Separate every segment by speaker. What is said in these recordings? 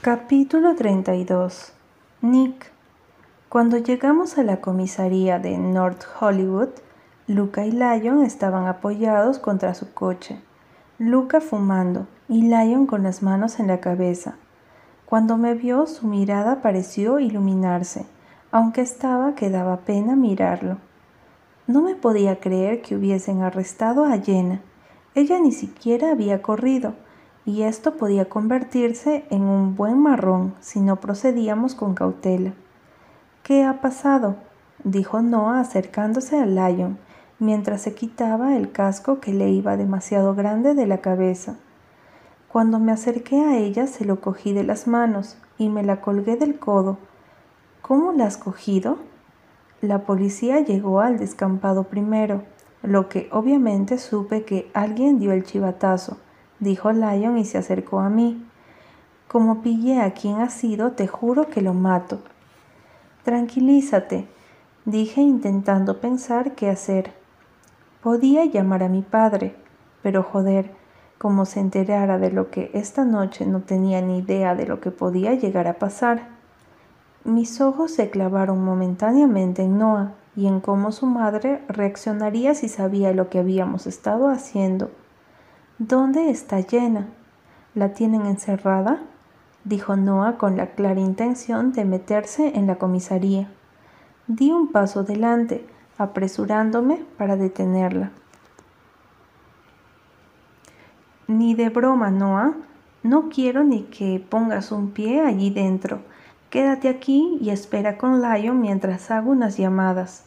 Speaker 1: Capítulo 32 Nick Cuando llegamos a la comisaría de North Hollywood, Luca y Lyon estaban apoyados contra su coche. Luca fumando y Lyon con las manos en la cabeza. Cuando me vio, su mirada pareció iluminarse, aunque estaba que daba pena mirarlo. No me podía creer que hubiesen arrestado a Jenna. Ella ni siquiera había corrido y esto podía convertirse en un buen marrón si no procedíamos con cautela. ¿Qué ha pasado? dijo Noah acercándose a Lion, mientras se quitaba el casco que le iba demasiado grande de la cabeza. Cuando me acerqué a ella se lo cogí de las manos y me la colgué del codo. ¿Cómo la has cogido? La policía llegó al descampado primero, lo que obviamente supe que alguien dio el chivatazo dijo Lion y se acercó a mí. Como pillé a quien ha sido, te juro que lo mato. Tranquilízate, dije intentando pensar qué hacer. Podía llamar a mi padre, pero joder, como se enterara de lo que esta noche no tenía ni idea de lo que podía llegar a pasar. Mis ojos se clavaron momentáneamente en Noah y en cómo su madre reaccionaría si sabía lo que habíamos estado haciendo. ¿Dónde está Jenna? ¿La tienen encerrada? dijo Noah con la clara intención de meterse en la comisaría. Di un paso adelante, apresurándome para detenerla. Ni de broma, Noah. No quiero ni que pongas un pie allí dentro. Quédate aquí y espera con Lion mientras hago unas llamadas.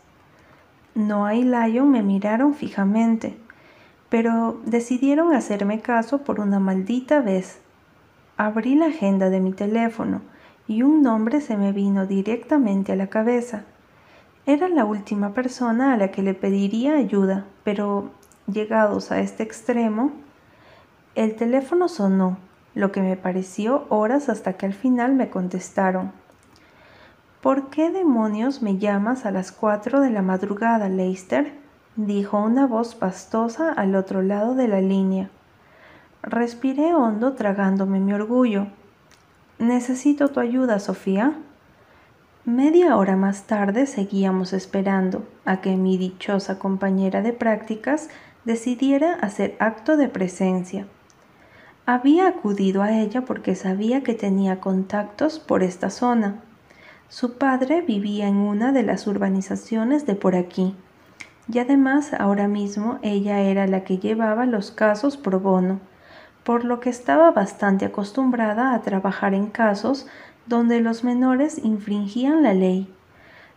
Speaker 1: Noah y Lion me miraron fijamente pero decidieron hacerme caso por una maldita vez. Abrí la agenda de mi teléfono y un nombre se me vino directamente a la cabeza. Era la última persona a la que le pediría ayuda, pero llegados a este extremo, el teléfono sonó, lo que me pareció horas hasta que al final me contestaron. ¿Por qué demonios me llamas a las cuatro de la madrugada, Leicester? Dijo una voz pastosa al otro lado de la línea. Respiré hondo tragándome mi orgullo. Necesito tu ayuda, Sofía. Media hora más tarde seguíamos esperando a que mi dichosa compañera de prácticas decidiera hacer acto de presencia. Había acudido a ella porque sabía que tenía contactos por esta zona. Su padre vivía en una de las urbanizaciones de por aquí y además ahora mismo ella era la que llevaba los casos pro bono, por lo que estaba bastante acostumbrada a trabajar en casos donde los menores infringían la ley.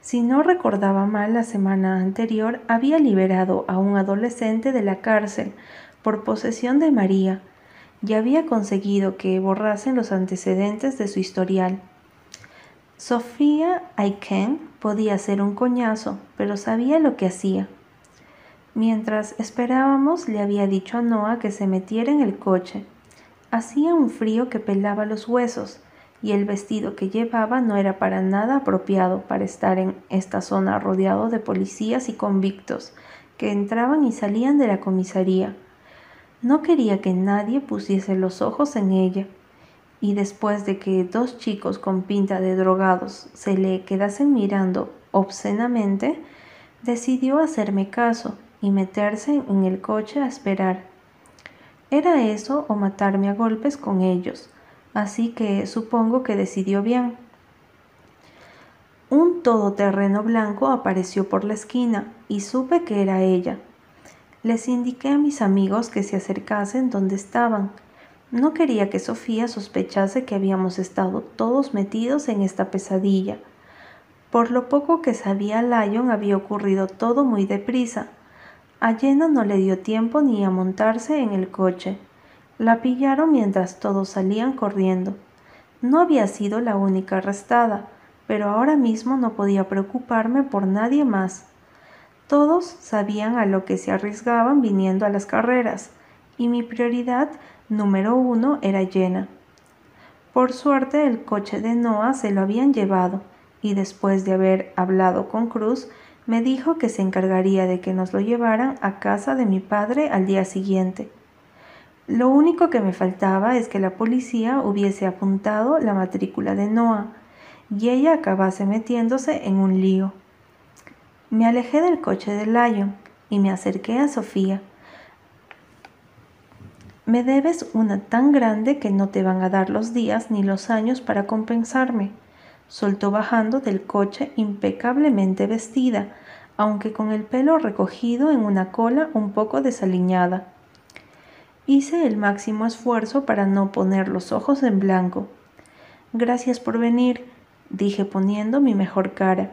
Speaker 1: Si no recordaba mal, la semana anterior había liberado a un adolescente de la cárcel por posesión de María y había conseguido que borrasen los antecedentes de su historial. Sofía Aiken podía ser un coñazo, pero sabía lo que hacía. Mientras esperábamos, le había dicho a Noah que se metiera en el coche. Hacía un frío que pelaba los huesos, y el vestido que llevaba no era para nada apropiado para estar en esta zona rodeado de policías y convictos que entraban y salían de la comisaría. No quería que nadie pusiese los ojos en ella, y después de que dos chicos con pinta de drogados se le quedasen mirando obscenamente, decidió hacerme caso y meterse en el coche a esperar. Era eso o matarme a golpes con ellos, así que supongo que decidió bien. Un todoterreno blanco apareció por la esquina y supe que era ella. Les indiqué a mis amigos que se acercasen donde estaban. No quería que Sofía sospechase que habíamos estado todos metidos en esta pesadilla. Por lo poco que sabía Lion había ocurrido todo muy deprisa, a Jenna no le dio tiempo ni a montarse en el coche. La pillaron mientras todos salían corriendo. No había sido la única arrestada, pero ahora mismo no podía preocuparme por nadie más. Todos sabían a lo que se arriesgaban viniendo a las carreras, y mi prioridad número uno era Jenna. Por suerte el coche de Noah se lo habían llevado, y después de haber hablado con Cruz, me dijo que se encargaría de que nos lo llevaran a casa de mi padre al día siguiente. Lo único que me faltaba es que la policía hubiese apuntado la matrícula de Noah y ella acabase metiéndose en un lío. Me alejé del coche de Lion y me acerqué a Sofía. Me debes una tan grande que no te van a dar los días ni los años para compensarme, soltó bajando del coche impecablemente vestida, aunque con el pelo recogido en una cola un poco desaliñada. Hice el máximo esfuerzo para no poner los ojos en blanco. Gracias por venir, dije poniendo mi mejor cara.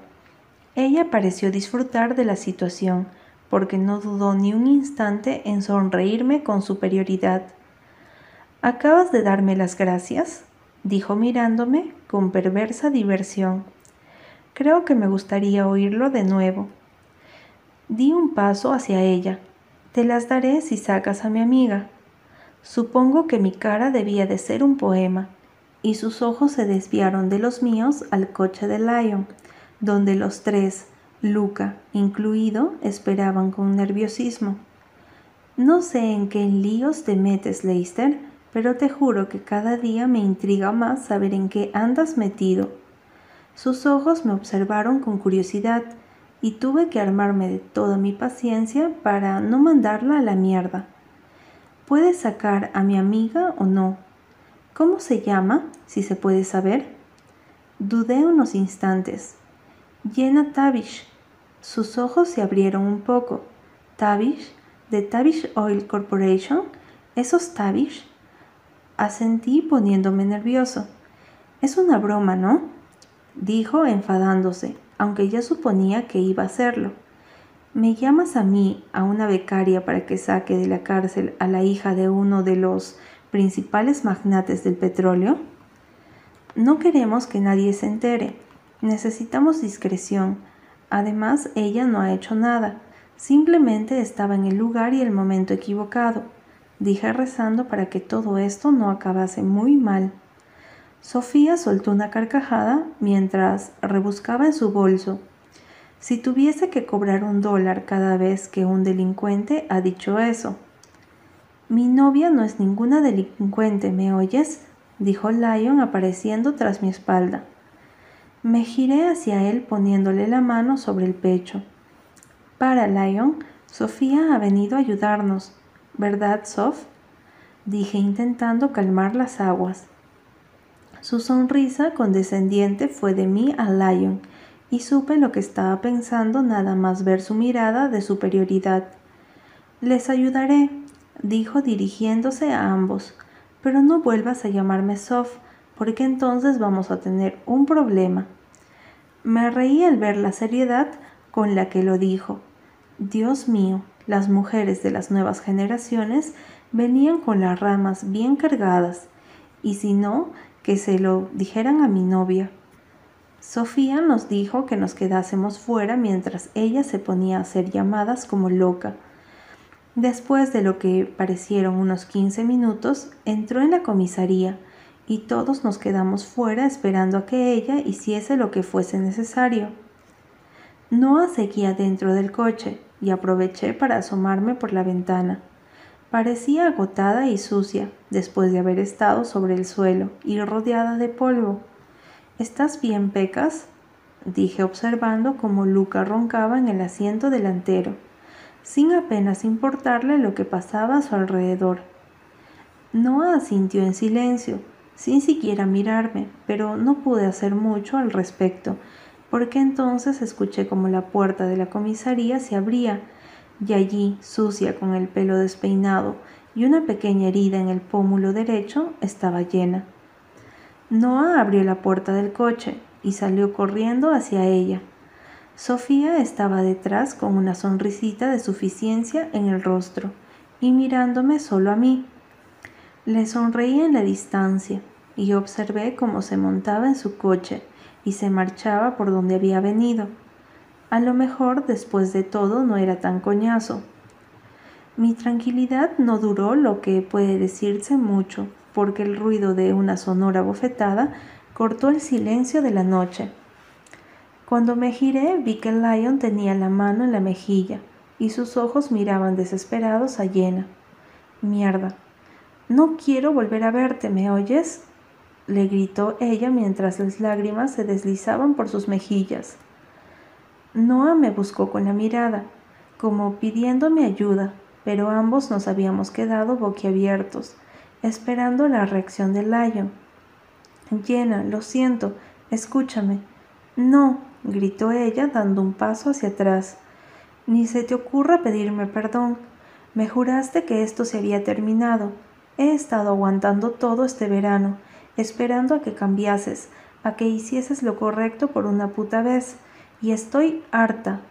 Speaker 1: Ella pareció disfrutar de la situación, porque no dudó ni un instante en sonreírme con superioridad. ¿Acabas de darme las gracias? Dijo mirándome con perversa diversión. Creo que me gustaría oírlo de nuevo. Di un paso hacia ella. Te las daré si sacas a mi amiga. Supongo que mi cara debía de ser un poema, y sus ojos se desviaron de los míos al coche de Lion, donde los tres, Luca incluido, esperaban con nerviosismo. No sé en qué líos te metes, Leicester, pero te juro que cada día me intriga más saber en qué andas metido. Sus ojos me observaron con curiosidad y tuve que armarme de toda mi paciencia para no mandarla a la mierda. ¿Puedes sacar a mi amiga o no? ¿Cómo se llama, si se puede saber? Dudé unos instantes. Jenna Tavish. Sus ojos se abrieron un poco. ¿Tavish? ¿De Tavish Oil Corporation? ¿Esos Tavish? Asentí poniéndome nervioso. Es una broma, ¿no? Dijo enfadándose, aunque ya suponía que iba a hacerlo. ¿Me llamas a mí, a una becaria, para que saque de la cárcel a la hija de uno de los principales magnates del petróleo? No queremos que nadie se entere. Necesitamos discreción. Además, ella no ha hecho nada. Simplemente estaba en el lugar y el momento equivocado. Dije rezando para que todo esto no acabase muy mal. Sofía soltó una carcajada mientras rebuscaba en su bolso si tuviese que cobrar un dólar cada vez que un delincuente ha dicho eso. Mi novia no es ninguna delincuente, ¿me oyes? dijo Lion apareciendo tras mi espalda. Me giré hacia él poniéndole la mano sobre el pecho. Para, Lion, Sofía ha venido a ayudarnos, ¿verdad, Sof? dije intentando calmar las aguas. Su sonrisa condescendiente fue de mí a Lion, y supe lo que estaba pensando nada más ver su mirada de superioridad. Les ayudaré, dijo dirigiéndose a ambos, pero no vuelvas a llamarme Sof, porque entonces vamos a tener un problema. Me reí al ver la seriedad con la que lo dijo. Dios mío, las mujeres de las nuevas generaciones venían con las ramas bien cargadas, y si no, que se lo dijeran a mi novia. Sofía nos dijo que nos quedásemos fuera mientras ella se ponía a hacer llamadas como loca. Después de lo que parecieron unos 15 minutos, entró en la comisaría y todos nos quedamos fuera esperando a que ella hiciese lo que fuese necesario. Noah seguía dentro del coche y aproveché para asomarme por la ventana. Parecía agotada y sucia después de haber estado sobre el suelo y rodeada de polvo. ¿Estás bien, Pecas? dije observando cómo Luca roncaba en el asiento delantero, sin apenas importarle lo que pasaba a su alrededor. Noah asintió en silencio, sin siquiera mirarme, pero no pude hacer mucho al respecto, porque entonces escuché como la puerta de la comisaría se abría, y allí, sucia con el pelo despeinado y una pequeña herida en el pómulo derecho, estaba llena. Noah abrió la puerta del coche y salió corriendo hacia ella. Sofía estaba detrás con una sonrisita de suficiencia en el rostro y mirándome solo a mí. Le sonreí en la distancia y observé cómo se montaba en su coche y se marchaba por donde había venido. A lo mejor después de todo no era tan coñazo. Mi tranquilidad no duró lo que puede decirse mucho porque el ruido de una sonora bofetada cortó el silencio de la noche. Cuando me giré vi que Lion tenía la mano en la mejilla y sus ojos miraban desesperados a Llena. Mierda. No quiero volver a verte, ¿me oyes? Le gritó ella mientras las lágrimas se deslizaban por sus mejillas. Noah me buscó con la mirada, como pidiéndome ayuda, pero ambos nos habíamos quedado boquiabiertos, esperando la reacción de Lion. Llena, lo siento, escúchame. No, gritó ella dando un paso hacia atrás. Ni se te ocurra pedirme perdón. Me juraste que esto se había terminado. He estado aguantando todo este verano, esperando a que cambiases, a que hicieses lo correcto por una puta vez, y estoy harta.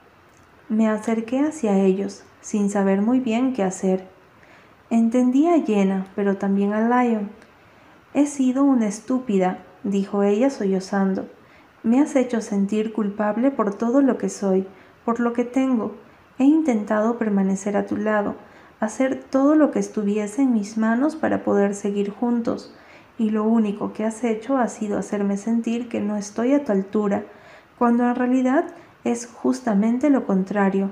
Speaker 1: Me acerqué hacia ellos, sin saber muy bien qué hacer. Entendía a Jenna, pero también a Lion. He sido una estúpida, dijo ella sollozando. Me has hecho sentir culpable por todo lo que soy, por lo que tengo, He intentado permanecer a tu lado, hacer todo lo que estuviese en mis manos para poder seguir juntos, y lo único que has hecho ha sido hacerme sentir que no estoy a tu altura, cuando en realidad es justamente lo contrario.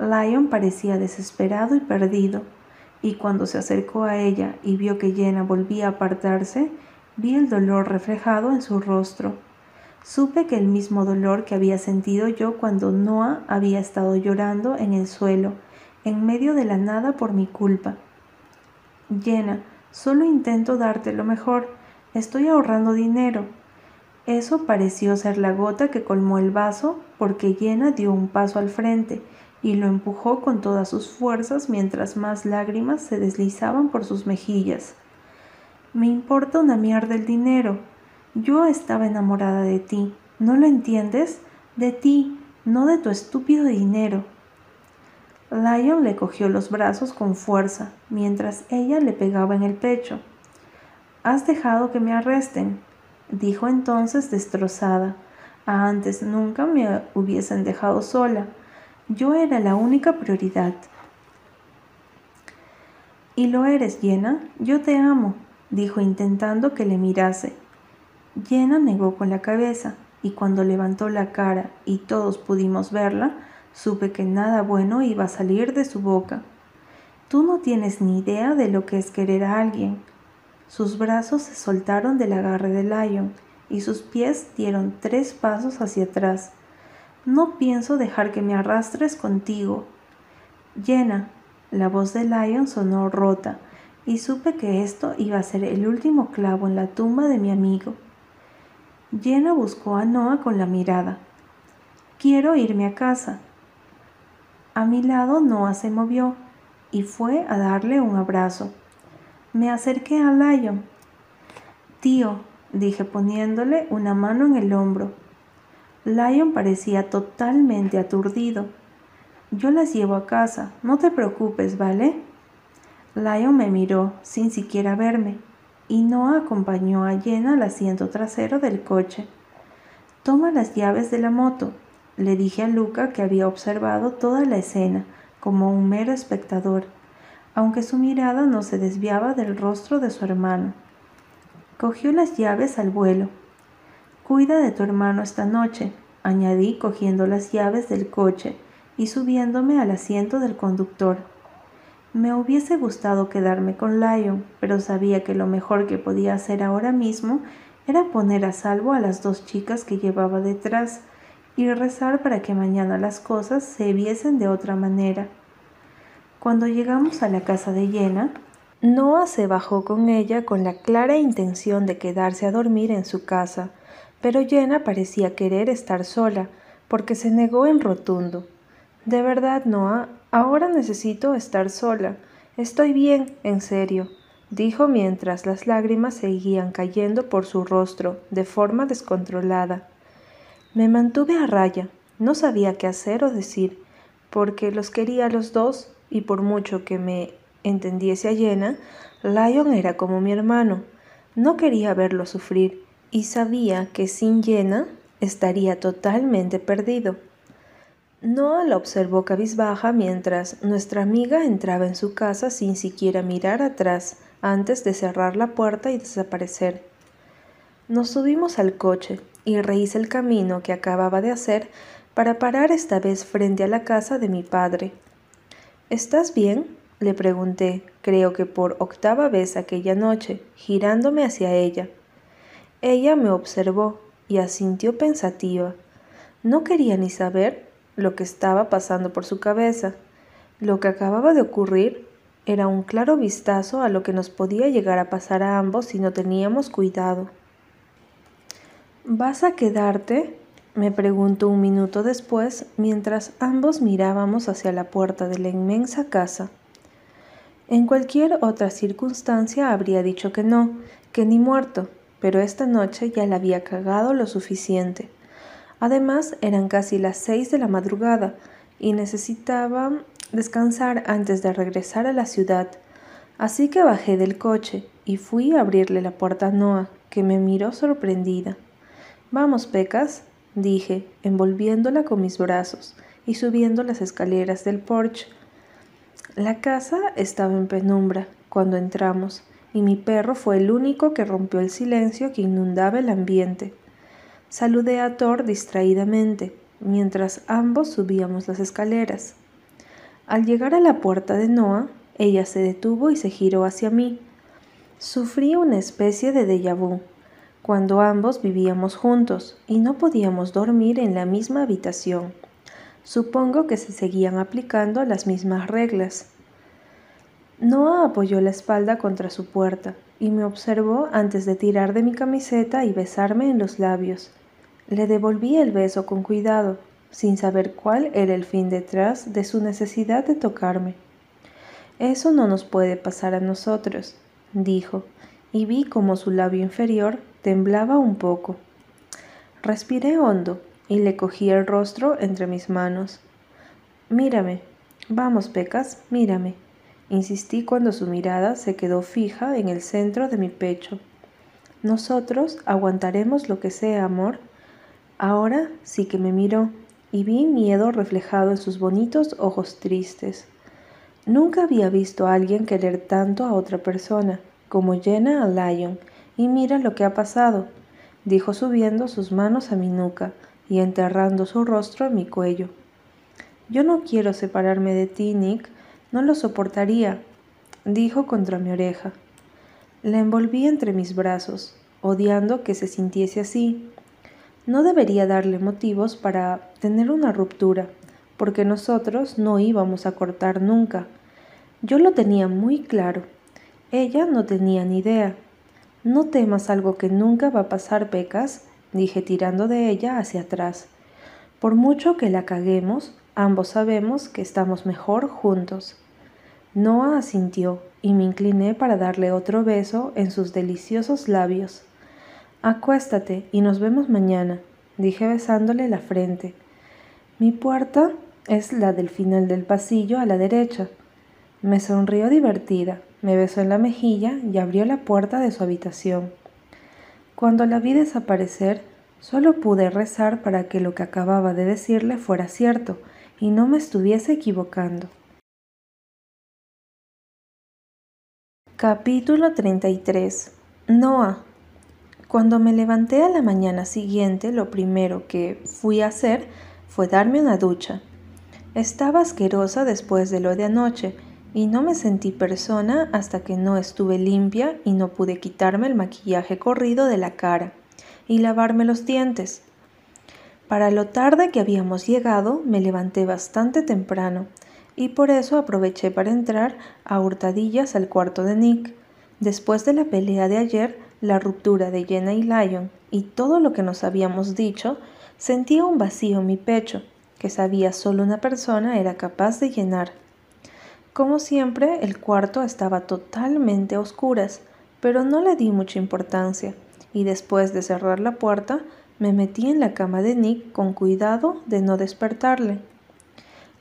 Speaker 1: Lion parecía desesperado y perdido, y cuando se acercó a ella y vio que Jenna volvía a apartarse, vi el dolor reflejado en su rostro. Supe que el mismo dolor que había sentido yo cuando Noah había estado llorando en el suelo, en medio de la nada por mi culpa. Llena, solo intento darte lo mejor. Estoy ahorrando dinero. Eso pareció ser la gota que colmó el vaso porque Llena dio un paso al frente y lo empujó con todas sus fuerzas mientras más lágrimas se deslizaban por sus mejillas. Me importa una mierda el dinero, yo estaba enamorada de ti, ¿no lo entiendes? De ti, no de tu estúpido dinero. Lion le cogió los brazos con fuerza, mientras ella le pegaba en el pecho. Has dejado que me arresten, dijo entonces destrozada. Antes nunca me hubiesen dejado sola. Yo era la única prioridad. Y lo eres, llena. Yo te amo, dijo intentando que le mirase. Jenna negó con la cabeza, y cuando levantó la cara y todos pudimos verla, supe que nada bueno iba a salir de su boca. Tú no tienes ni idea de lo que es querer a alguien. Sus brazos se soltaron del agarre de Lion y sus pies dieron tres pasos hacia atrás. No pienso dejar que me arrastres contigo. Jenna, la voz de Lion sonó rota y supe que esto iba a ser el último clavo en la tumba de mi amigo. Jenna buscó a Noah con la mirada. Quiero irme a casa. A mi lado Noah se movió y fue a darle un abrazo. Me acerqué a Lion. Tío, dije poniéndole una mano en el hombro. Lion parecía totalmente aturdido. Yo las llevo a casa, no te preocupes, ¿vale? Lion me miró sin siquiera verme y Noah acompañó a Jenna al asiento trasero del coche. Toma las llaves de la moto, le dije a Luca que había observado toda la escena como un mero espectador, aunque su mirada no se desviaba del rostro de su hermano. Cogió las llaves al vuelo. Cuida de tu hermano esta noche, añadí cogiendo las llaves del coche y subiéndome al asiento del conductor. Me hubiese gustado quedarme con Lion, pero sabía que lo mejor que podía hacer ahora mismo era poner a salvo a las dos chicas que llevaba detrás y rezar para que mañana las cosas se viesen de otra manera. Cuando llegamos a la casa de Jenna, Noah se bajó con ella con la clara intención de quedarse a dormir en su casa, pero Jenna parecía querer estar sola, porque se negó en rotundo. De verdad, Noah, Ahora necesito estar sola. Estoy bien, en serio, dijo mientras las lágrimas seguían cayendo por su rostro de forma descontrolada. Me mantuve a raya, no sabía qué hacer o decir, porque los quería a los dos y por mucho que me entendiese a llena, Lion era como mi hermano. No quería verlo sufrir y sabía que sin Llena estaría totalmente perdido. Noah la observó cabizbaja mientras nuestra amiga entraba en su casa sin siquiera mirar atrás antes de cerrar la puerta y desaparecer. Nos subimos al coche y rehice el camino que acababa de hacer para parar esta vez frente a la casa de mi padre. ¿Estás bien? le pregunté, creo que por octava vez aquella noche, girándome hacia ella. Ella me observó y asintió pensativa. No quería ni saber lo que estaba pasando por su cabeza. Lo que acababa de ocurrir era un claro vistazo a lo que nos podía llegar a pasar a ambos si no teníamos cuidado. ¿Vas a quedarte? me preguntó un minuto después mientras ambos mirábamos hacia la puerta de la inmensa casa. En cualquier otra circunstancia habría dicho que no, que ni muerto, pero esta noche ya la había cagado lo suficiente. Además, eran casi las seis de la madrugada y necesitaba descansar antes de regresar a la ciudad. Así que bajé del coche y fui a abrirle la puerta a Noah, que me miró sorprendida. Vamos, Pecas, dije, envolviéndola con mis brazos y subiendo las escaleras del porche. La casa estaba en penumbra cuando entramos, y mi perro fue el único que rompió el silencio que inundaba el ambiente. Saludé a Thor distraídamente, mientras ambos subíamos las escaleras. Al llegar a la puerta de Noah, ella se detuvo y se giró hacia mí. Sufrí una especie de déjà vu cuando ambos vivíamos juntos y no podíamos dormir en la misma habitación. Supongo que se seguían aplicando las mismas reglas. Noah apoyó la espalda contra su puerta y me observó antes de tirar de mi camiseta y besarme en los labios. Le devolví el beso con cuidado, sin saber cuál era el fin detrás de su necesidad de tocarme. Eso no nos puede pasar a nosotros, dijo, y vi como su labio inferior temblaba un poco. Respiré hondo y le cogí el rostro entre mis manos. Mírame, vamos, Pecas, mírame, insistí cuando su mirada se quedó fija en el centro de mi pecho. Nosotros aguantaremos lo que sea, amor. Ahora sí que me miró y vi miedo reflejado en sus bonitos ojos tristes. Nunca había visto a alguien querer tanto a otra persona como Jenna a Lion, y mira lo que ha pasado, dijo subiendo sus manos a mi nuca y enterrando su rostro en mi cuello. Yo no quiero separarme de ti, Nick, no lo soportaría, dijo contra mi oreja. La envolví entre mis brazos, odiando que se sintiese así. No debería darle motivos para tener una ruptura, porque nosotros no íbamos a cortar nunca. Yo lo tenía muy claro ella no tenía ni idea. No temas algo que nunca va a pasar, Pecas, dije tirando de ella hacia atrás. Por mucho que la caguemos, ambos sabemos que estamos mejor juntos. Noah asintió y me incliné para darle otro beso en sus deliciosos labios. Acuéstate y nos vemos mañana, dije besándole la frente. Mi puerta es la del final del pasillo a la derecha. Me sonrió divertida me besó en la mejilla y abrió la puerta de su habitación. Cuando la vi desaparecer, solo pude rezar para que lo que acababa de decirle fuera cierto y no me estuviese equivocando. Capítulo 33 Noah Cuando me levanté a la mañana siguiente, lo primero que fui a hacer fue darme una ducha. Estaba asquerosa después de lo de anoche, y no me sentí persona hasta que no estuve limpia y no pude quitarme el maquillaje corrido de la cara y lavarme los dientes. Para lo tarde que habíamos llegado, me levanté bastante temprano y por eso aproveché para entrar a hurtadillas al cuarto de Nick. Después de la pelea de ayer, la ruptura de Jenna y Lion y todo lo que nos habíamos dicho, sentía un vacío en mi pecho que sabía solo una persona era capaz de llenar. Como siempre, el cuarto estaba totalmente a oscuras, pero no le di mucha importancia, y después de cerrar la puerta, me metí en la cama de Nick con cuidado de no despertarle.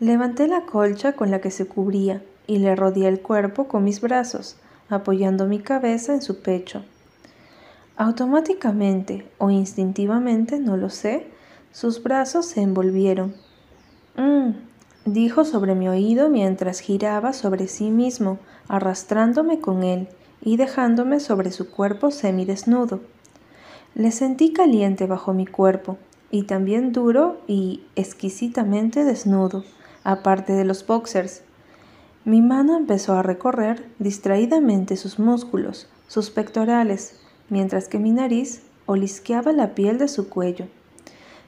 Speaker 1: Levanté la colcha con la que se cubría y le rodeé el cuerpo con mis brazos, apoyando mi cabeza en su pecho. Automáticamente o instintivamente, no lo sé, sus brazos se envolvieron. Mm, dijo sobre mi oído mientras giraba sobre sí mismo, arrastrándome con él y dejándome sobre su cuerpo semidesnudo. Le sentí caliente bajo mi cuerpo, y también duro y exquisitamente desnudo, aparte de los boxers. Mi mano empezó a recorrer distraídamente sus músculos, sus pectorales, mientras que mi nariz olisqueaba la piel de su cuello.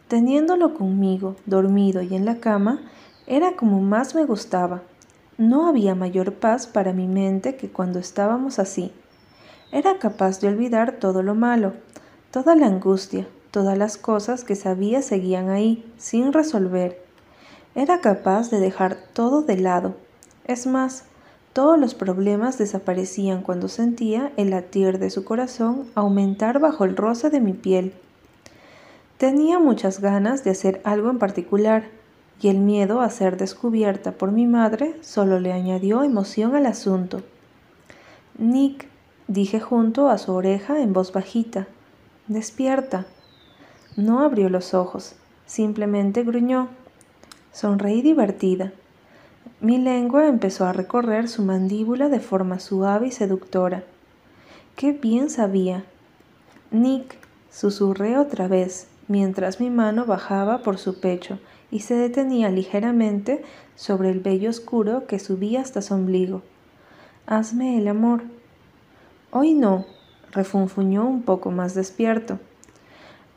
Speaker 1: Teniéndolo conmigo, dormido y en la cama, era como más me gustaba. No había mayor paz para mi mente que cuando estábamos así. Era capaz de olvidar todo lo malo, toda la angustia, todas las cosas que sabía seguían ahí, sin resolver. Era capaz de dejar todo de lado. Es más, todos los problemas desaparecían cuando sentía el latir de su corazón aumentar bajo el roce de mi piel. Tenía muchas ganas de hacer algo en particular, y el miedo a ser descubierta por mi madre solo le añadió emoción al asunto. Nick, dije junto a su oreja en voz bajita, despierta. No abrió los ojos, simplemente gruñó. Sonreí divertida. Mi lengua empezó a recorrer su mandíbula de forma suave y seductora. Qué bien sabía. Nick, susurré otra vez, mientras mi mano bajaba por su pecho y se detenía ligeramente sobre el vello oscuro que subía hasta su ombligo. Hazme el amor. Hoy no, refunfuñó un poco más despierto.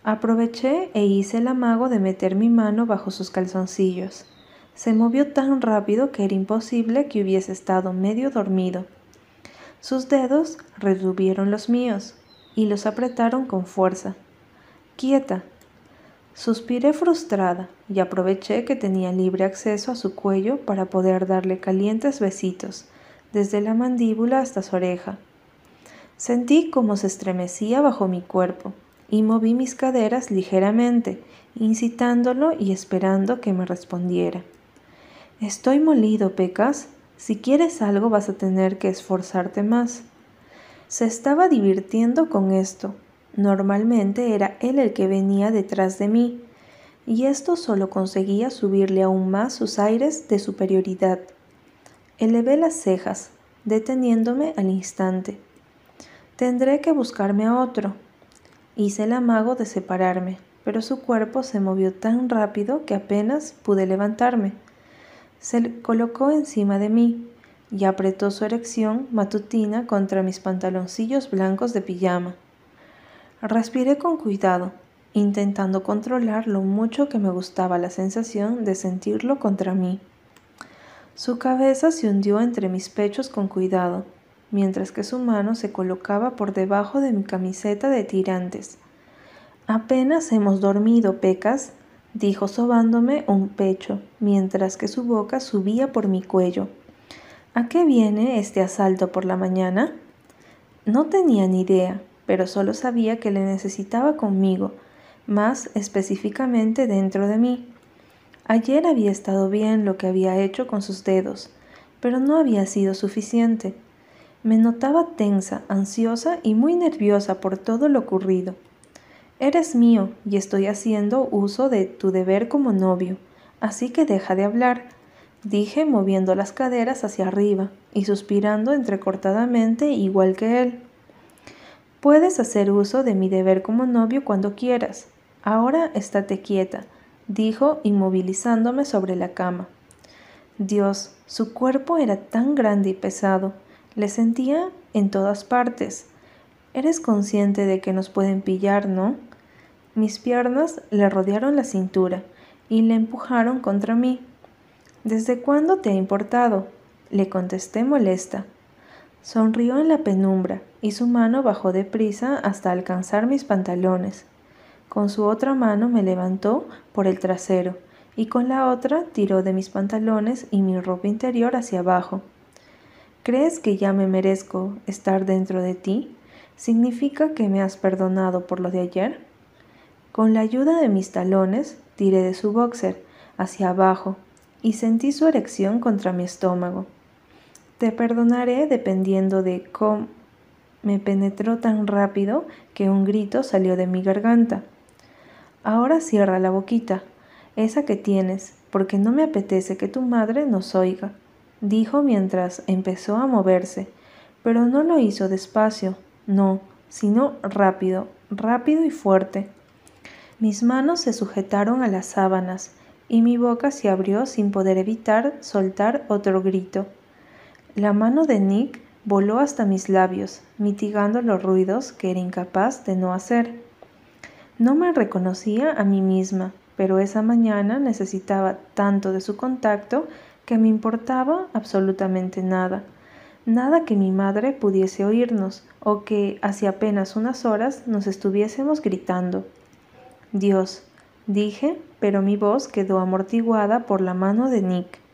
Speaker 1: Aproveché e hice el amago de meter mi mano bajo sus calzoncillos. Se movió tan rápido que era imposible que hubiese estado medio dormido. Sus dedos retuvieron los míos y los apretaron con fuerza. Quieta, Suspiré frustrada y aproveché que tenía libre acceso a su cuello para poder darle calientes besitos, desde la mandíbula hasta su oreja. Sentí cómo se estremecía bajo mi cuerpo y moví mis caderas ligeramente, incitándolo y esperando que me respondiera. Estoy molido, Pecas. Si quieres algo vas a tener que esforzarte más. Se estaba divirtiendo con esto, Normalmente era él el que venía detrás de mí, y esto solo conseguía subirle aún más sus aires de superioridad. Elevé las cejas, deteniéndome al instante. Tendré que buscarme a otro. Hice el amago de separarme, pero su cuerpo se movió tan rápido que apenas pude levantarme. Se colocó encima de mí y apretó su erección matutina contra mis pantaloncillos blancos de pijama. Respiré con cuidado, intentando controlar lo mucho que me gustaba la sensación de sentirlo contra mí. Su cabeza se hundió entre mis pechos con cuidado, mientras que su mano se colocaba por debajo de mi camiseta de tirantes. Apenas hemos dormido, Pecas, dijo sobándome un pecho, mientras que su boca subía por mi cuello. ¿A qué viene este asalto por la mañana? No tenía ni idea, pero solo sabía que le necesitaba conmigo, más específicamente dentro de mí. Ayer había estado bien lo que había hecho con sus dedos, pero no había sido suficiente. Me notaba tensa, ansiosa y muy nerviosa por todo lo ocurrido. Eres mío y estoy haciendo uso de tu deber como novio, así que deja de hablar, dije moviendo las caderas hacia arriba y suspirando entrecortadamente igual que él. Puedes hacer uso de mi deber como novio cuando quieras. Ahora estate quieta, dijo inmovilizándome sobre la cama. Dios, su cuerpo era tan grande y pesado. Le sentía en todas partes. Eres consciente de que nos pueden pillar, ¿no? Mis piernas le rodearon la cintura y le empujaron contra mí. ¿Desde cuándo te ha importado? Le contesté molesta. Sonrió en la penumbra y su mano bajó deprisa hasta alcanzar mis pantalones. Con su otra mano me levantó por el trasero y con la otra tiró de mis pantalones y mi ropa interior hacia abajo. ¿Crees que ya me merezco estar dentro de ti? ¿Significa que me has perdonado por lo de ayer? Con la ayuda de mis talones tiré de su boxer hacia abajo y sentí su erección contra mi estómago. Te perdonaré dependiendo de cómo me penetró tan rápido que un grito salió de mi garganta. Ahora cierra la boquita, esa que tienes, porque no me apetece que tu madre nos oiga, dijo mientras empezó a moverse, pero no lo hizo despacio, no, sino rápido, rápido y fuerte. Mis manos se sujetaron a las sábanas y mi boca se abrió sin poder evitar soltar otro grito. La mano de Nick voló hasta mis labios, mitigando los ruidos que era incapaz de no hacer. No me reconocía a mí misma, pero esa mañana necesitaba tanto de su contacto que me importaba absolutamente nada. Nada que mi madre pudiese oírnos o que hace apenas unas horas nos estuviésemos gritando. Dios, dije, pero mi voz quedó amortiguada por la mano de Nick.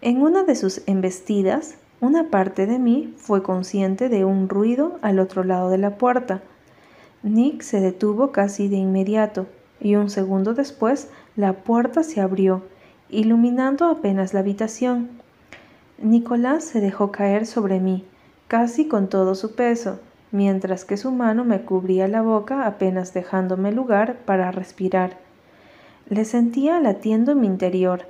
Speaker 1: En una de sus embestidas, una parte de mí fue consciente de un ruido al otro lado de la puerta. Nick se detuvo casi de inmediato y un segundo después la puerta se abrió, iluminando apenas la habitación. Nicolás se dejó caer sobre mí, casi con todo su peso, mientras que su mano me cubría la boca apenas dejándome lugar para respirar. Le sentía latiendo en mi interior,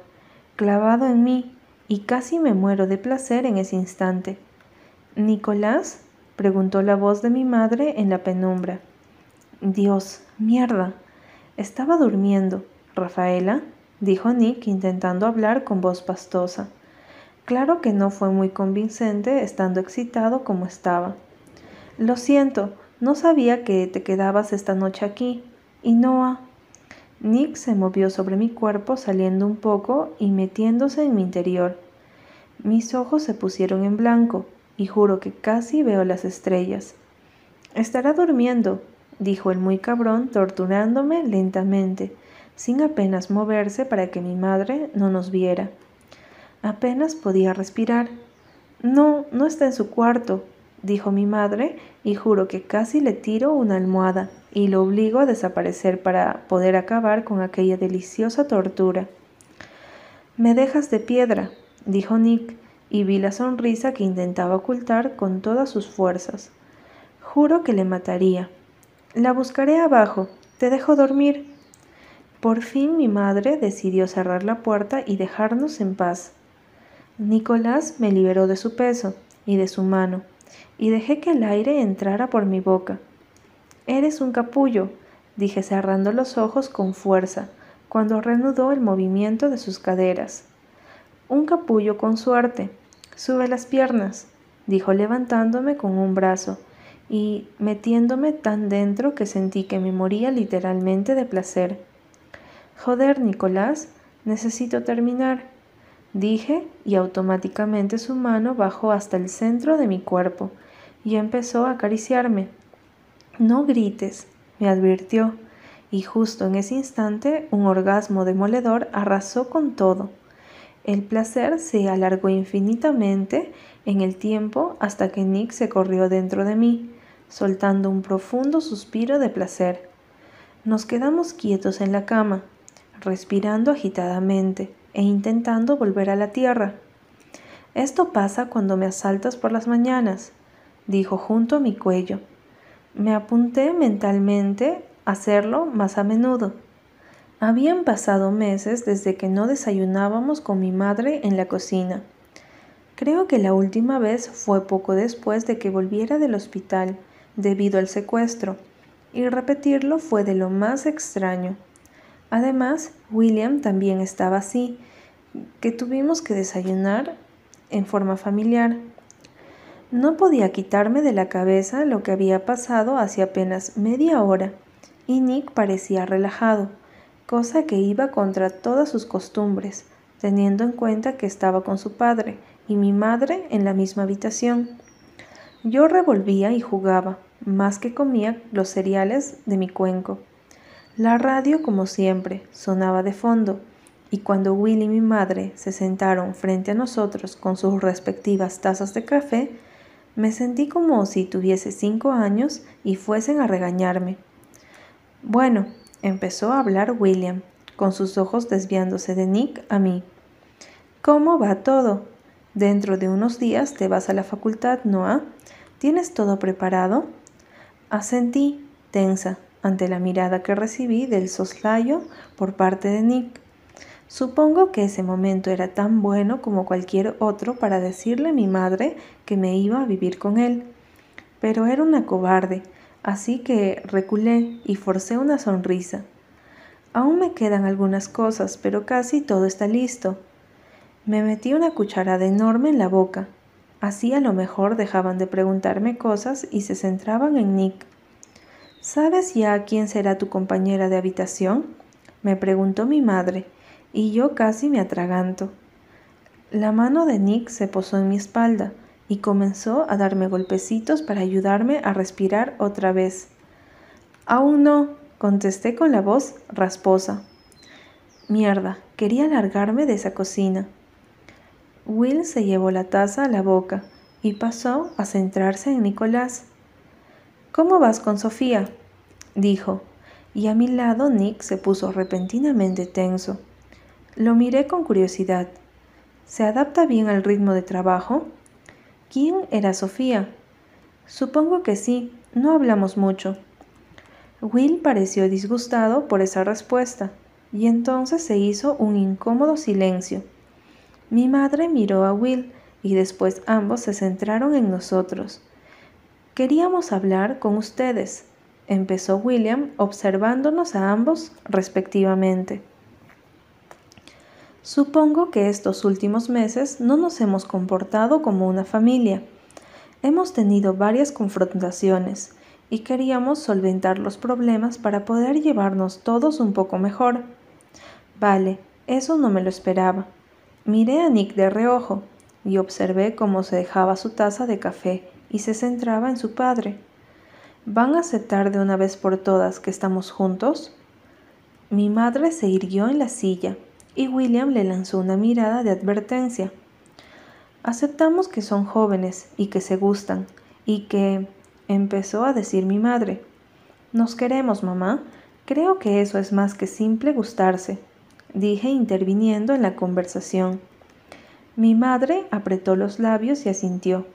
Speaker 1: clavado en mí, y casi me muero de placer en ese instante. ¿Nicolás? preguntó la voz de mi madre en la penumbra. Dios, mierda. Estaba durmiendo. Rafaela, dijo Nick intentando hablar con voz pastosa. Claro que no fue muy convincente estando excitado como estaba. Lo siento, no sabía que te quedabas esta noche aquí. ¿Y Noah? Nick se movió sobre mi cuerpo saliendo un poco y metiéndose en mi interior. Mis ojos se pusieron en blanco y juro que casi veo las estrellas. Estará durmiendo, dijo el muy cabrón torturándome lentamente, sin apenas moverse para que mi madre no nos viera. Apenas podía respirar. No, no está en su cuarto, dijo mi madre, y juro que casi le tiro una almohada y lo obligo a desaparecer para poder acabar con aquella deliciosa tortura. Me dejas de piedra, dijo Nick, y vi la sonrisa que intentaba ocultar con todas sus fuerzas. Juro que le mataría. La buscaré abajo. Te dejo dormir. Por fin mi madre decidió cerrar la puerta y dejarnos en paz. Nicolás me liberó de su peso y de su mano, y dejé que el aire entrara por mi boca. Eres un capullo, dije cerrando los ojos con fuerza, cuando reanudó el movimiento de sus caderas. Un capullo con suerte. Sube las piernas, dijo levantándome con un brazo y metiéndome tan dentro que sentí que me moría literalmente de placer. Joder, Nicolás, necesito terminar dije, y automáticamente su mano bajó hasta el centro de mi cuerpo y empezó a acariciarme. No grites, me advirtió, y justo en ese instante un orgasmo demoledor arrasó con todo. El placer se alargó infinitamente en el tiempo hasta que Nick se corrió dentro de mí, soltando un profundo suspiro de placer. Nos quedamos quietos en la cama, respirando agitadamente, e intentando volver a la tierra. Esto pasa cuando me asaltas por las mañanas, dijo junto a mi cuello. Me apunté mentalmente a hacerlo más a menudo. Habían pasado meses desde que no desayunábamos con mi madre en la cocina. Creo que la última vez fue poco después de que volviera del hospital debido al secuestro, y repetirlo fue de lo más extraño. Además, William también estaba así, que tuvimos que desayunar en forma familiar. No podía quitarme de la cabeza lo que había pasado hace apenas media hora, y Nick parecía relajado, cosa que iba contra todas sus costumbres, teniendo en cuenta que estaba con su padre y mi madre en la misma habitación. Yo revolvía y jugaba, más que comía los cereales de mi cuenco. La radio, como siempre, sonaba de fondo, y cuando Will y mi madre se sentaron frente a nosotros con sus respectivas tazas de café, me sentí como si tuviese cinco años y fuesen a regañarme. Bueno, empezó a hablar William, con sus ojos desviándose de Nick a mí. ¿Cómo va todo? Dentro de unos días te vas a la facultad, Noah. ¿Tienes todo preparado? Asentí, tensa, ante la mirada que recibí del soslayo por parte de Nick. Supongo que ese momento era tan bueno como cualquier otro para decirle a mi madre que me iba a vivir con él. Pero era una cobarde, así que reculé y forcé una sonrisa. Aún me quedan algunas cosas, pero casi todo está listo. Me metí una cucharada enorme en la boca, Así a lo mejor dejaban de preguntarme cosas y se centraban en Nick. ¿Sabes ya quién será tu compañera de habitación? me preguntó mi madre, y yo casi me atraganto. La mano de Nick se posó en mi espalda y comenzó a darme golpecitos para ayudarme a respirar otra vez. Aún no, contesté con la voz rasposa. Mierda, quería largarme de esa cocina. Will se llevó la taza a la boca y pasó a centrarse en Nicolás. ¿Cómo vas con Sofía? dijo, y a mi lado Nick se puso repentinamente tenso. Lo miré con curiosidad. ¿Se adapta bien al ritmo de trabajo? ¿Quién era Sofía? Supongo que sí, no hablamos mucho. Will pareció disgustado por esa respuesta, y entonces se hizo un incómodo silencio. Mi madre miró a Will y después ambos se centraron en nosotros. Queríamos hablar con ustedes, empezó William observándonos a ambos respectivamente. Supongo que estos últimos meses no nos hemos comportado como una familia. Hemos tenido varias confrontaciones y queríamos solventar los problemas para poder llevarnos todos un poco mejor. Vale, eso no me lo esperaba. Miré a Nick de reojo y observé cómo se dejaba su taza de café y se centraba en su padre. ¿Van a aceptar de una vez por todas que estamos juntos? Mi madre se irguió en la silla y William le lanzó una mirada de advertencia. Aceptamos que son jóvenes y que se gustan, y que... empezó a decir mi madre. Nos queremos, mamá. Creo que eso es más que simple gustarse, dije interviniendo en la conversación. Mi madre apretó los labios y asintió.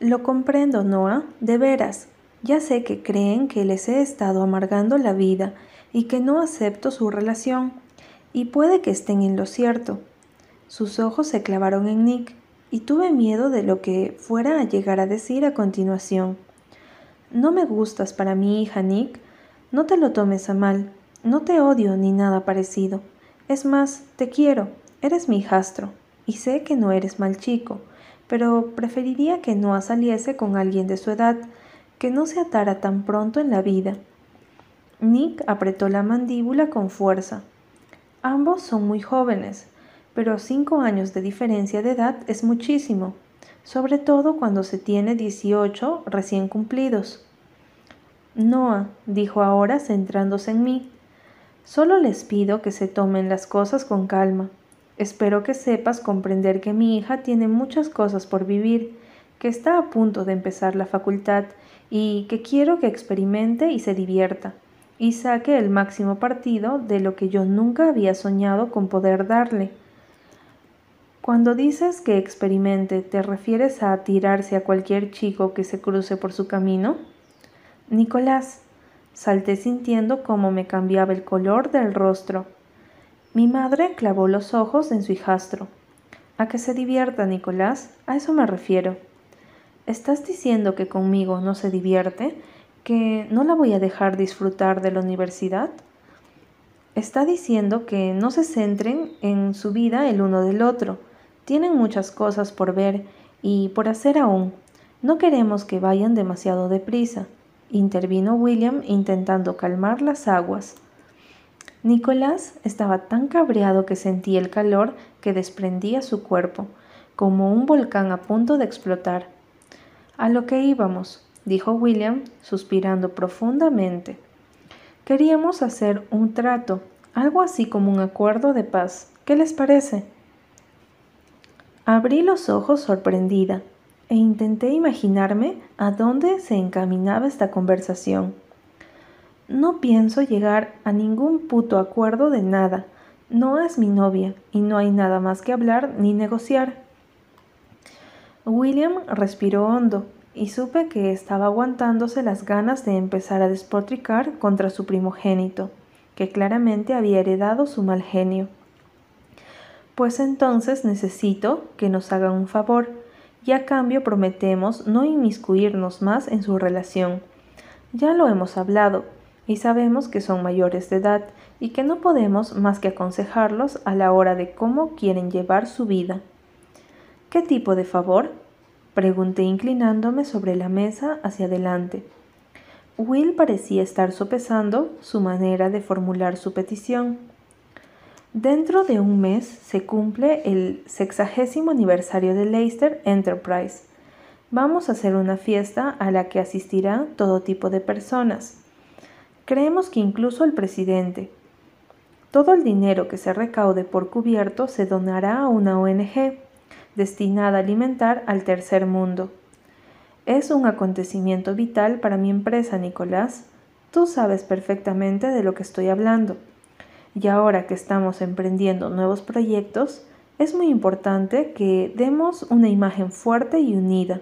Speaker 1: Lo comprendo, Noah, de veras. Ya sé que creen que les he estado amargando la vida y que no acepto su relación y puede que estén en lo cierto. Sus ojos se clavaron en Nick y tuve miedo de lo que fuera a llegar a decir a continuación. No me gustas para mi hija, Nick. No te lo tomes a mal. No te odio ni nada parecido. Es más, te quiero. Eres mi hijastro. Y sé que no eres mal chico, pero preferiría que no saliese con alguien de su edad, que no se atara tan pronto en la vida. Nick apretó la mandíbula con fuerza. Ambos son muy jóvenes, pero cinco años de diferencia de edad es muchísimo, sobre todo cuando se tiene 18 recién cumplidos. Noah, dijo ahora centrándose en mí, solo les pido que se tomen las cosas con calma. Espero que sepas comprender que mi hija tiene muchas cosas por vivir, que está a punto de empezar la facultad y que quiero que experimente y se divierta y saque el máximo partido de lo que yo nunca había soñado con poder darle. Cuando dices que experimente, ¿te refieres a tirarse a cualquier chico que se cruce por su camino? Nicolás, salté sintiendo cómo me cambiaba el color del rostro. Mi madre clavó los ojos en su hijastro. A que se divierta, Nicolás, a eso me refiero. ¿Estás diciendo que conmigo no se divierte? Que no la voy a dejar disfrutar de la universidad? Está diciendo que no se centren en su vida el uno del otro. Tienen muchas cosas por ver y por hacer aún. No queremos que vayan demasiado deprisa, intervino William intentando calmar las aguas. Nicolás estaba tan cabreado que sentía el calor que desprendía su cuerpo, como un volcán a punto de explotar. A lo que íbamos, dijo William, suspirando profundamente. Queríamos hacer un trato, algo así como un acuerdo de paz. ¿Qué les parece? Abrí los ojos sorprendida e intenté imaginarme a dónde se encaminaba esta conversación. No pienso llegar a ningún puto acuerdo de nada. No es mi novia y no hay nada más que hablar ni negociar. William respiró hondo y supe que estaba aguantándose las ganas de empezar a despotricar contra su primogénito, que claramente había heredado su mal genio. Pues entonces necesito que nos hagan un favor, y a cambio prometemos no inmiscuirnos más en su relación. Ya lo hemos hablado, y sabemos que son mayores de edad y que no podemos más que aconsejarlos a la hora de cómo quieren llevar su vida. ¿Qué tipo de favor? Pregunté inclinándome sobre la mesa hacia adelante. Will parecía estar sopesando su manera de formular su petición. Dentro de un mes se cumple el sexagésimo aniversario de Leicester Enterprise. Vamos a hacer una fiesta a la que asistirá todo tipo de personas. Creemos que incluso el presidente. Todo el dinero que se recaude por cubierto se donará a una ONG destinada a alimentar al tercer mundo. Es un acontecimiento vital para mi empresa, Nicolás. Tú sabes perfectamente de lo que estoy hablando. Y ahora que estamos emprendiendo nuevos proyectos, es muy importante que demos una imagen fuerte y unida,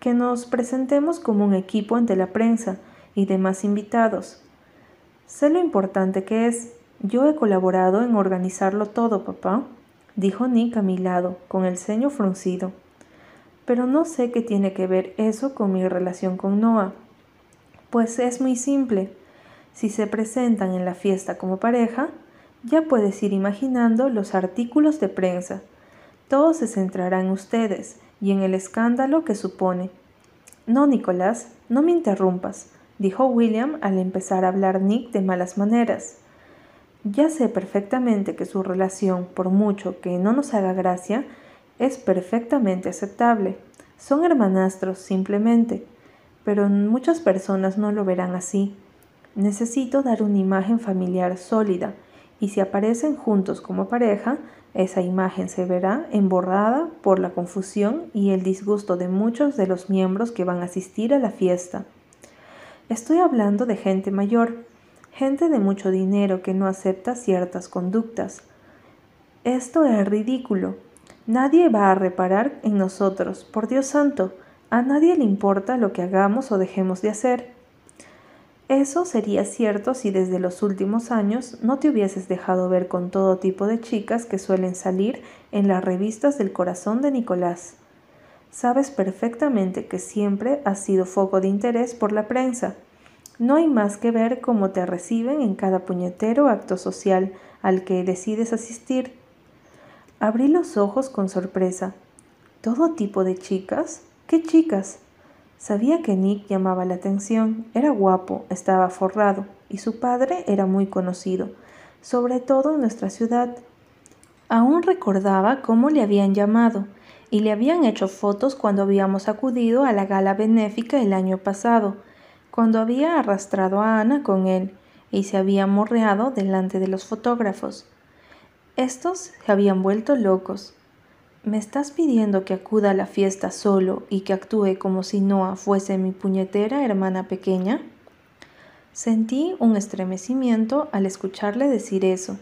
Speaker 1: que nos presentemos como un equipo ante la prensa y demás invitados. Sé lo importante que es. Yo he colaborado en organizarlo todo, papá dijo Nick a mi lado, con el ceño fruncido. Pero no sé qué tiene que ver eso con mi relación con Noah. Pues es muy simple. Si se presentan en la fiesta como pareja, ya puedes ir imaginando los artículos de prensa. Todo se centrará en ustedes y en el escándalo que supone. No, Nicolás, no me interrumpas, dijo William al empezar a hablar Nick de malas maneras. Ya sé perfectamente que su relación, por mucho que no nos haga gracia, es perfectamente aceptable. Son hermanastros, simplemente, pero muchas personas no lo verán así. Necesito dar una imagen familiar sólida, y si aparecen juntos como pareja, esa imagen se verá emborrada por la confusión y el disgusto de muchos de los miembros que van a asistir a la fiesta. Estoy hablando de gente mayor, gente de mucho dinero que no acepta ciertas conductas. Esto es ridículo. Nadie va a reparar en nosotros, por Dios santo. A nadie le importa lo que hagamos o dejemos de hacer. Eso sería cierto si desde los últimos años no te hubieses dejado ver con todo tipo de chicas que suelen salir en las revistas del corazón de Nicolás. Sabes perfectamente que siempre has sido foco de interés por la prensa no hay más que ver cómo te reciben en cada puñetero acto social al que decides asistir. Abrí los ojos con sorpresa. ¿Todo tipo de chicas? ¿Qué chicas? Sabía que Nick llamaba la atención, era guapo, estaba forrado y su padre era muy conocido, sobre todo en nuestra ciudad. Aún recordaba cómo le habían llamado y le habían hecho fotos cuando habíamos acudido a la gala benéfica el año pasado, cuando había arrastrado a Ana con él y se había morreado delante de los fotógrafos. Estos se habían vuelto locos. ¿Me estás pidiendo que acuda a la fiesta solo y que actúe como si Noah fuese mi puñetera hermana pequeña? Sentí un estremecimiento al escucharle decir eso.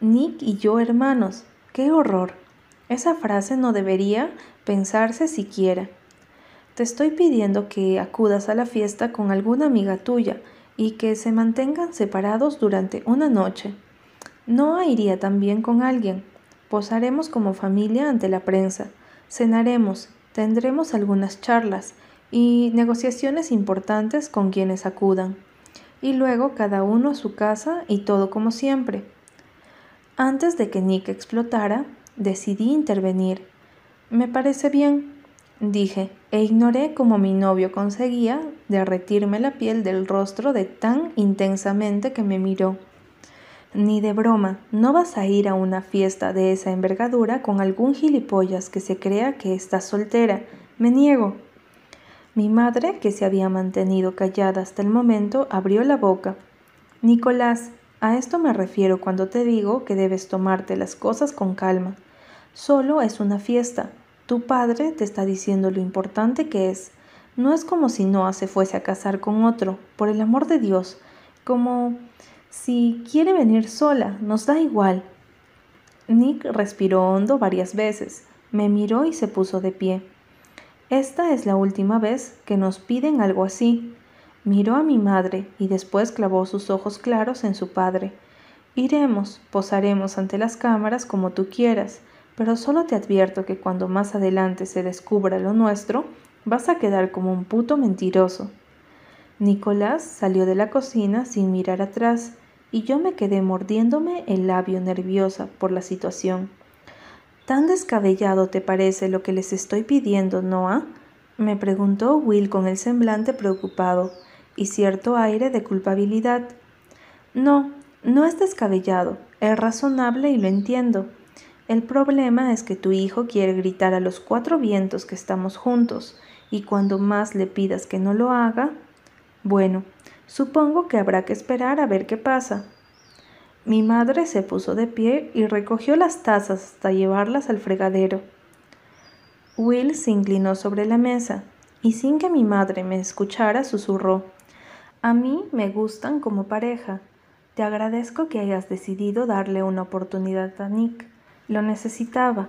Speaker 1: Nick y yo hermanos, qué horror. Esa frase no debería pensarse siquiera. Te estoy pidiendo que acudas a la fiesta con alguna amiga tuya y que se mantengan separados durante una noche. No iría también con alguien. Posaremos como familia ante la prensa. Cenaremos, tendremos algunas charlas y negociaciones importantes con quienes acudan. Y luego cada uno a su casa y todo como siempre. Antes de que Nick explotara, decidí intervenir. Me parece bien, dije, e ignoré cómo mi novio conseguía derretirme la piel del rostro de tan intensamente que me miró. Ni de broma, no vas a ir a una fiesta de esa envergadura con algún gilipollas que se crea que estás soltera. Me niego. Mi madre, que se había mantenido callada hasta el momento, abrió la boca. Nicolás, a esto me refiero cuando te digo que debes tomarte las cosas con calma. Solo es una fiesta, tu padre te está diciendo lo importante que es. No es como si Noah se fuese a casar con otro, por el amor de Dios, como si quiere venir sola, nos da igual. Nick respiró hondo varias veces, me miró y se puso de pie. Esta es la última vez que nos piden algo así. Miró a mi madre y después clavó sus ojos claros en su padre. Iremos, posaremos ante las cámaras como tú quieras, pero solo te advierto que cuando más adelante se descubra lo nuestro, vas a quedar como un puto mentiroso. Nicolás salió de la cocina sin mirar atrás y yo me quedé mordiéndome el labio nerviosa por la situación. ¿Tan descabellado te parece lo que les estoy pidiendo, Noah? me preguntó Will con el semblante preocupado y cierto aire de culpabilidad. No, no es descabellado, es razonable y lo entiendo. El problema es que tu hijo quiere gritar a los cuatro vientos que estamos juntos, y cuando más le pidas que no lo haga, bueno, supongo que habrá que esperar a ver qué pasa. Mi madre se puso de pie y recogió las tazas hasta llevarlas al fregadero. Will se inclinó sobre la mesa y sin que mi madre me escuchara susurró, A mí me gustan como pareja. Te agradezco que hayas decidido darle una oportunidad a Nick. Lo necesitaba.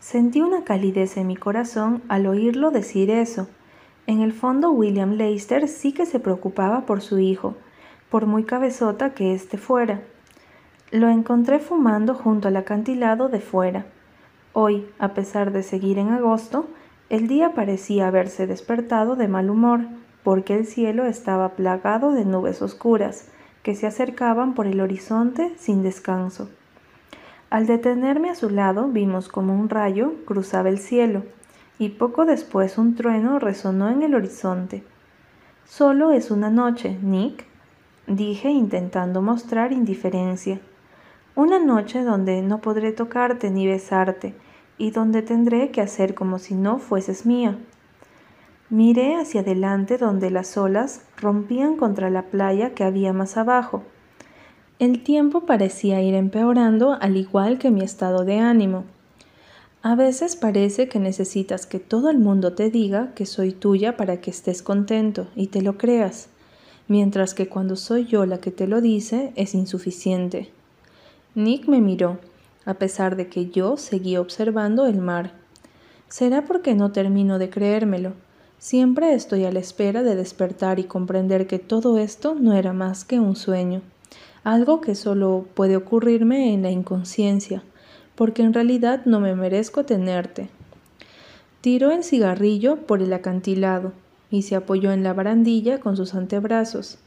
Speaker 1: Sentí una calidez en mi corazón al oírlo decir eso. En el fondo William Leicester sí que se preocupaba por su hijo, por muy cabezota que éste fuera. Lo encontré fumando junto al acantilado de fuera. Hoy, a pesar de seguir en agosto, el día parecía haberse despertado de mal humor, porque el cielo estaba plagado de nubes oscuras que se acercaban por el horizonte sin descanso. Al detenerme a su lado vimos como un rayo cruzaba el cielo y poco después un trueno resonó en el horizonte. Solo es una noche, Nick, dije intentando mostrar indiferencia. Una noche donde no podré tocarte ni besarte y donde tendré que hacer como si no fueses mía. Miré hacia adelante donde las olas rompían contra la playa que había más abajo el tiempo parecía ir empeorando al igual que mi estado de ánimo. A veces parece que necesitas que todo el mundo te diga que soy tuya para que estés contento y te lo creas, mientras que cuando soy yo la que te lo dice es insuficiente. Nick me miró, a pesar de que yo seguía observando el mar. ¿Será porque no termino de creérmelo? Siempre estoy a la espera de despertar y comprender que todo esto no era más que un sueño algo que solo puede ocurrirme en la inconsciencia, porque en realidad no me merezco tenerte. Tiró el cigarrillo por el acantilado y se apoyó en la barandilla con sus antebrazos.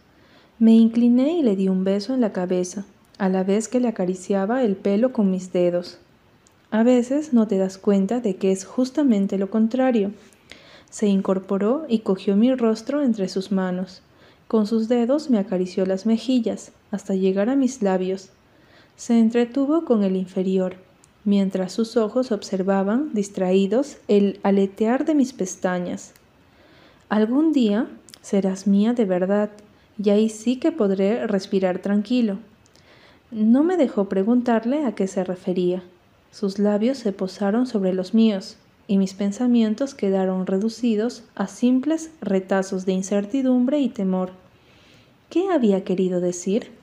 Speaker 1: Me incliné y le di un beso en la cabeza, a la vez que le acariciaba el pelo con mis dedos. A veces no te das cuenta de que es justamente lo contrario. Se incorporó y cogió mi rostro entre sus manos. Con sus dedos me acarició las mejillas hasta llegar a mis labios. Se entretuvo con el inferior, mientras sus ojos observaban, distraídos, el aletear de mis pestañas. Algún día serás mía de verdad, y ahí sí que podré respirar tranquilo. No me dejó preguntarle a qué se refería. Sus labios se posaron sobre los míos, y mis pensamientos quedaron reducidos a simples retazos de incertidumbre y temor. ¿Qué había querido decir?